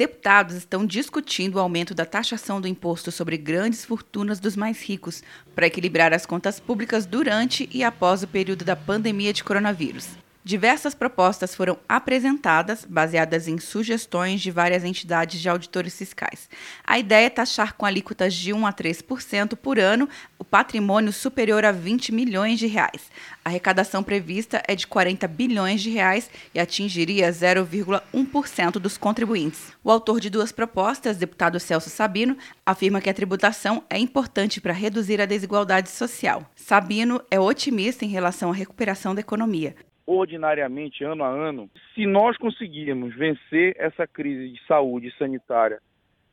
Deputados estão discutindo o aumento da taxação do imposto sobre grandes fortunas dos mais ricos para equilibrar as contas públicas durante e após o período da pandemia de coronavírus. Diversas propostas foram apresentadas, baseadas em sugestões de várias entidades de auditores fiscais. A ideia é taxar com alíquotas de 1 a 3% por ano patrimônio superior a 20 milhões de reais. A arrecadação prevista é de 40 bilhões de reais e atingiria 0,1% dos contribuintes. O autor de duas propostas, deputado Celso Sabino, afirma que a tributação é importante para reduzir a desigualdade social. Sabino é otimista em relação à recuperação da economia ordinariamente, ano a ano, se nós conseguirmos vencer essa crise de saúde sanitária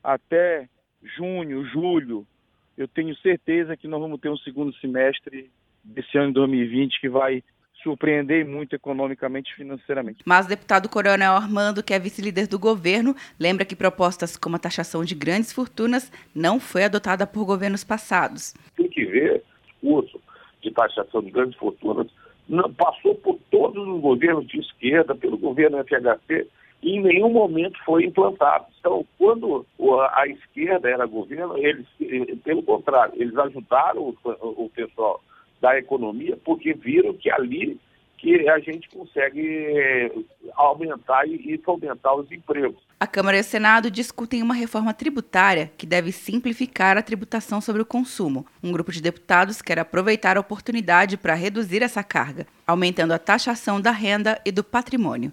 até junho, julho, eu tenho certeza que nós vamos ter um segundo semestre desse ano de 2020 que vai surpreender muito economicamente e financeiramente. Mas o deputado Coronel Armando, que é vice-líder do governo, lembra que propostas como a taxação de grandes fortunas não foi adotada por governos passados. Tem que ver o uso de taxação de grandes fortunas não, passou por todos os governos de esquerda, pelo governo FHC, e em nenhum momento foi implantado. Então, quando a esquerda era governo, eles, pelo contrário, eles ajudaram o, o pessoal da economia porque viram que ali que a gente consegue eh, aumentar e fomentar os empregos. A Câmara e o Senado discutem uma reforma tributária que deve simplificar a tributação sobre o consumo. Um grupo de deputados quer aproveitar a oportunidade para reduzir essa carga, aumentando a taxação da renda e do patrimônio.